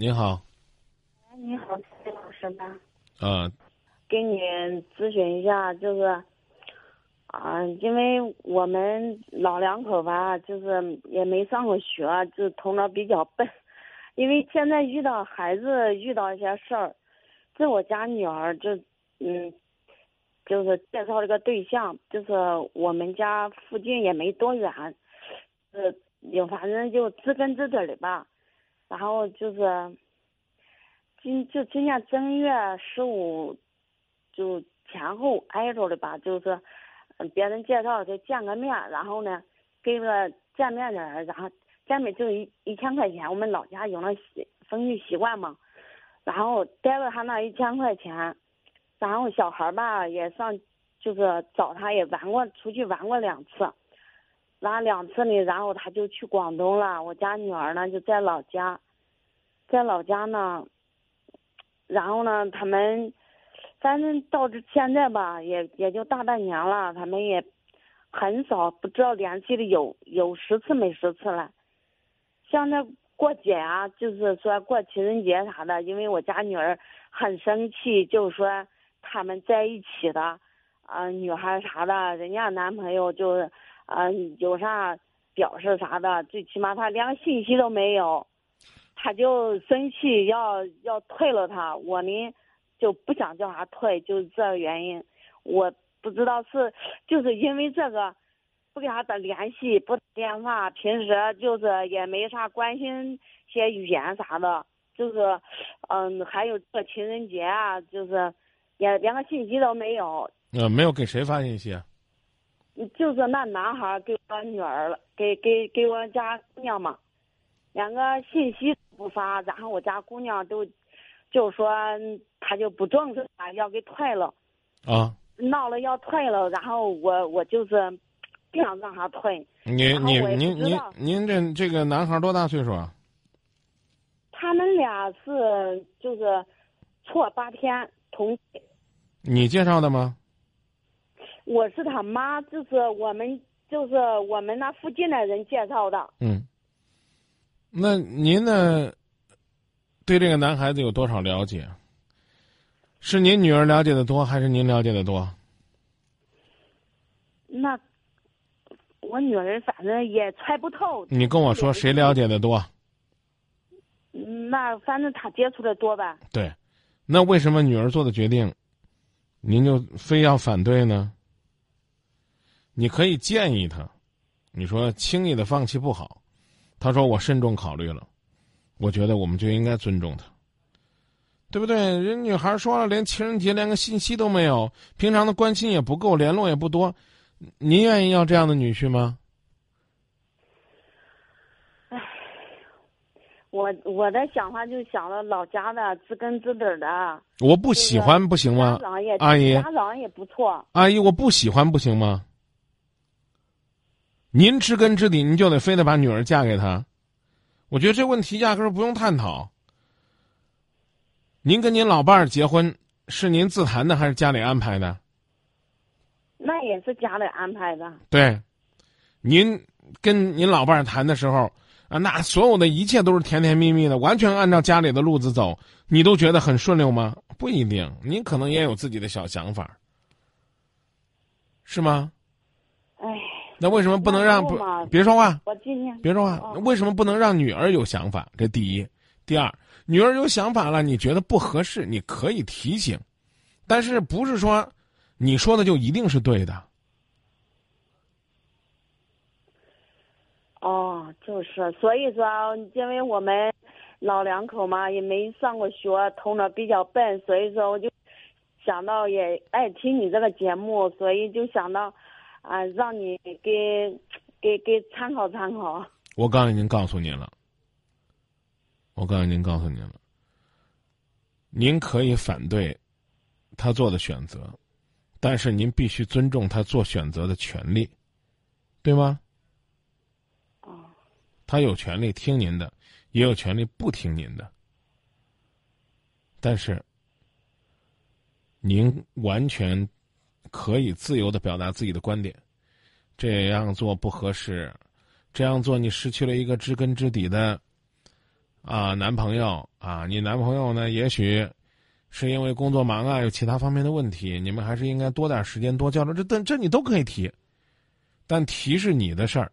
您好，你好，崔老师吧？啊，给你咨询一下，就是，啊，因为我们老两口吧，就是也没上过学，就头脑比较笨。因为现在遇到孩子遇到一些事儿，这我家女儿就，嗯，就是介绍了个对象，就是我们家附近也没多远，呃，有反正就知根知底的吧。然后就是今就今年正月十五，就前后挨着的吧，就是别人介绍就见个面，然后呢给个见面的人，然后见面就一一千块钱，我们老家有那习风俗习惯嘛，然后带了他那一千块钱，然后小孩吧也上就是找他也玩过出去玩过两次。拉两次呢，然后他就去广东了。我家女儿呢就在老家，在老家呢。然后呢，他们反正到这现在吧，也也就大半年了，他们也很少不知道联系的有有十次没十次了。像那过节啊，就是说过情人节啥的，因为我家女儿很生气，就是说他们在一起的，啊，女孩啥的，人家男朋友就是。嗯，有啥表示啥的，最起码他连个信息都没有，他就生气要要退了他。我呢就不想叫他退，就是这个原因。我不知道是就是因为这个不给他打联系，不打电话，平时就是也没啥关心些语言啥的，就是嗯，还有这情人节啊，就是也连个信息都没有。呃，没有给谁发信息啊？就是那男孩给我女儿了，给给给我家姑娘嘛，两个信息不发，然后我家姑娘都就说他就不重视他，要给退了，啊，闹了要退了，然后我我就是不想让他退。你你您您您这这个男孩多大岁数啊？他们俩是就是错八天同。你介绍的吗？我是他妈，就是我们就是我们那附近的人介绍的。嗯，那您呢？对这个男孩子有多少了解？是您女儿了解的多，还是您了解的多？那我女儿反正也猜不透。你跟我说谁了解的多？那反正他接触的多吧。对，那为什么女儿做的决定，您就非要反对呢？你可以建议他，你说轻易的放弃不好，他说我慎重考虑了，我觉得我们就应该尊重他，对不对？人女孩说了，连情人节连个信息都没有，平常的关心也不够，联络也不多，您愿意要这样的女婿吗？唉，我我的想法就想了老家的知根知底的。我不喜欢不行吗？阿姨，家长也不错。阿姨，我不喜欢不行吗？您知根知底，您就得非得把女儿嫁给他？我觉得这问题压根儿不用探讨。您跟您老伴儿结婚是您自谈的还是家里安排的？那也是家里安排的。对，您跟您老伴儿谈的时候啊，那所有的一切都是甜甜蜜蜜的，完全按照家里的路子走，你都觉得很顺溜吗？不一定，您可能也有自己的小想法，是吗？那为什么不能让不别说话？我今天别说话。为什么不能让女儿有想法？这第一，第二，女儿有想法了，你觉得不合适，你可以提醒，但是不是说你说的就一定是对的？哦，就是，所以说，因为我们老两口嘛，也没上过学，头脑比较笨，所以说我就想到也爱听你这个节目，所以就想到。啊，让你给给给参考参考。我刚才已经告诉您了，我刚才已经告诉您了，您可以反对他做的选择，但是您必须尊重他做选择的权利，对吗？哦。他有权利听您的，也有权利不听您的，但是您完全。可以自由的表达自己的观点，这样做不合适，这样做你失去了一个知根知底的啊男朋友啊。你男朋友呢，也许是因为工作忙啊，有其他方面的问题，你们还是应该多点时间多交流。这这这你都可以提，但提是你的事儿，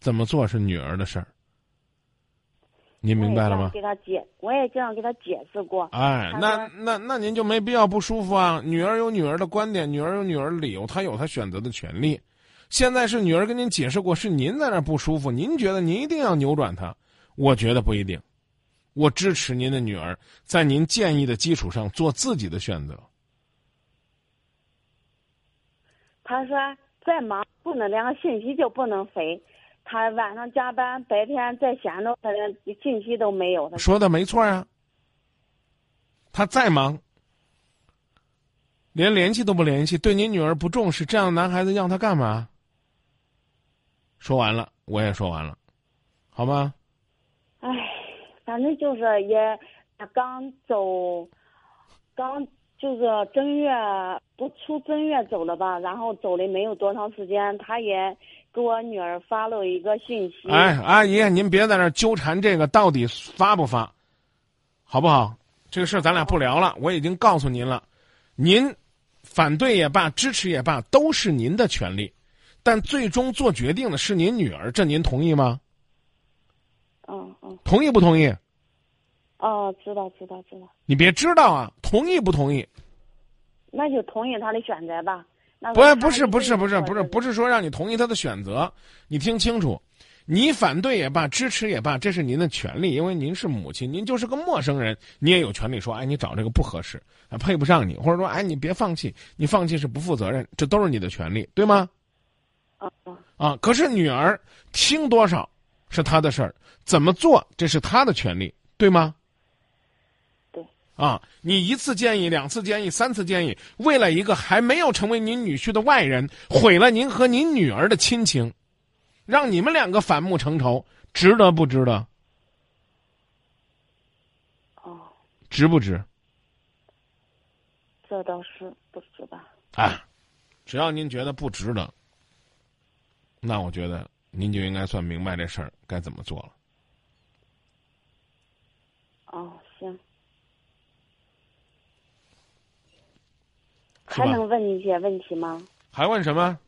怎么做是女儿的事儿。您明白了吗？给他解，我也这样给他解释过。哎，那那那您就没必要不舒服啊。女儿有女儿的观点，女儿有女儿的理由，她有她选择的权利。现在是女儿跟您解释过，是您在那不舒服，您觉得您一定要扭转她，我觉得不一定。我支持您的女儿在您建议的基础上做自己的选择。他说再忙不能连个信息就不能回。他晚上加班，白天在闲着，他连信息都没有。他说的没错呀。他再忙，连联系都不联系，对您女儿不重视，这样的男孩子让他干嘛？说完了，我也说完了，好吗？唉，反正就是也，他刚走，刚就是正月不出正月走了吧，然后走了没有多长时间，他也。给我女儿发了一个信息。哎，阿姨，您别在那纠缠这个到底发不发，好不好？这个事儿咱俩不聊了。我已经告诉您了，您反对也罢，支持也罢，都是您的权利，但最终做决定的是您女儿，这您同意吗？嗯嗯。同意不同意？哦，知道知道知道。你别知道啊，同意不同意？那就同意他的选择吧。不，不是，不是，不是，不是，不是说让你同意他的选择。你听清楚，你反对也罢，支持也罢，这是您的权利，因为您是母亲，您就是个陌生人，你也有权利说，哎，你找这个不合适，啊，配不上你，或者说，哎，你别放弃，你放弃是不负责任，这都是你的权利，对吗？啊啊！可是女儿听多少是她的事儿，怎么做这是她的权利，对吗？啊！你一次建议，两次建议，三次建议，为了一个还没有成为您女婿的外人，毁了您和您女儿的亲情，让你们两个反目成仇，值得不值得？哦，值不值？这倒是不值吧？啊，只要您觉得不值得，那我觉得您就应该算明白这事儿该怎么做了。哦，行。还能问一些问题吗？还问什么？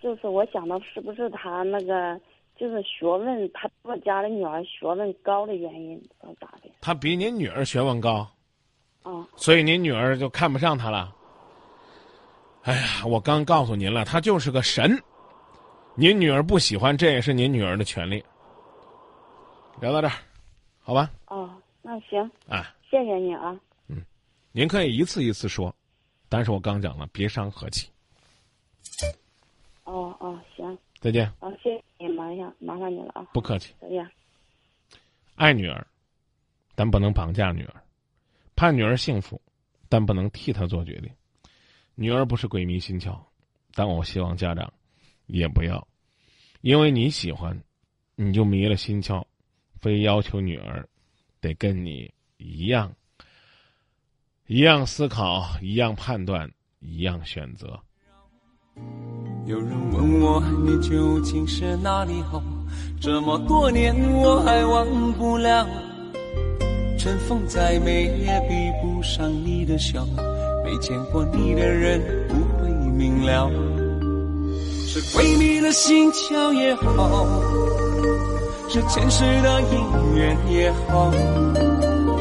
就是我想到是不是他那个就是学问，他我家的女儿学问高的原因，咋的？他比您女儿学问高。哦。所以您女儿就看不上他了。哎呀，我刚告诉您了，他就是个神。您女儿不喜欢，这也是您女儿的权利。聊到这儿，好吧？哦，那行。啊。谢谢你啊。您可以一次一次说，但是我刚讲了，别伤和气。哦哦，行。再见。啊，谢谢你，麻烦麻烦你了啊。不客气。再见。爱女儿，但不能绑架女儿；盼女儿幸福，但不能替她做决定。女儿不是鬼迷心窍，但我希望家长也不要，因为你喜欢，你就迷了心窍，非要求女儿得跟你一样。一样思考，一样判断，一样选择。有人问我，你究竟是哪里好？这么多年我还忘不了。春风再美也比不上你的笑。没见过你的人不会明了。是闺蜜的心窍也好，是前世的姻缘也好。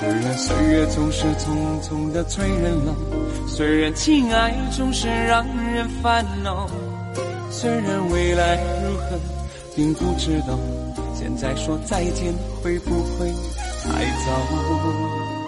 虽然岁月总是匆匆的催人老，虽然情爱总是让人烦恼，虽然未来如何并不知道，现在说再见会不会太早？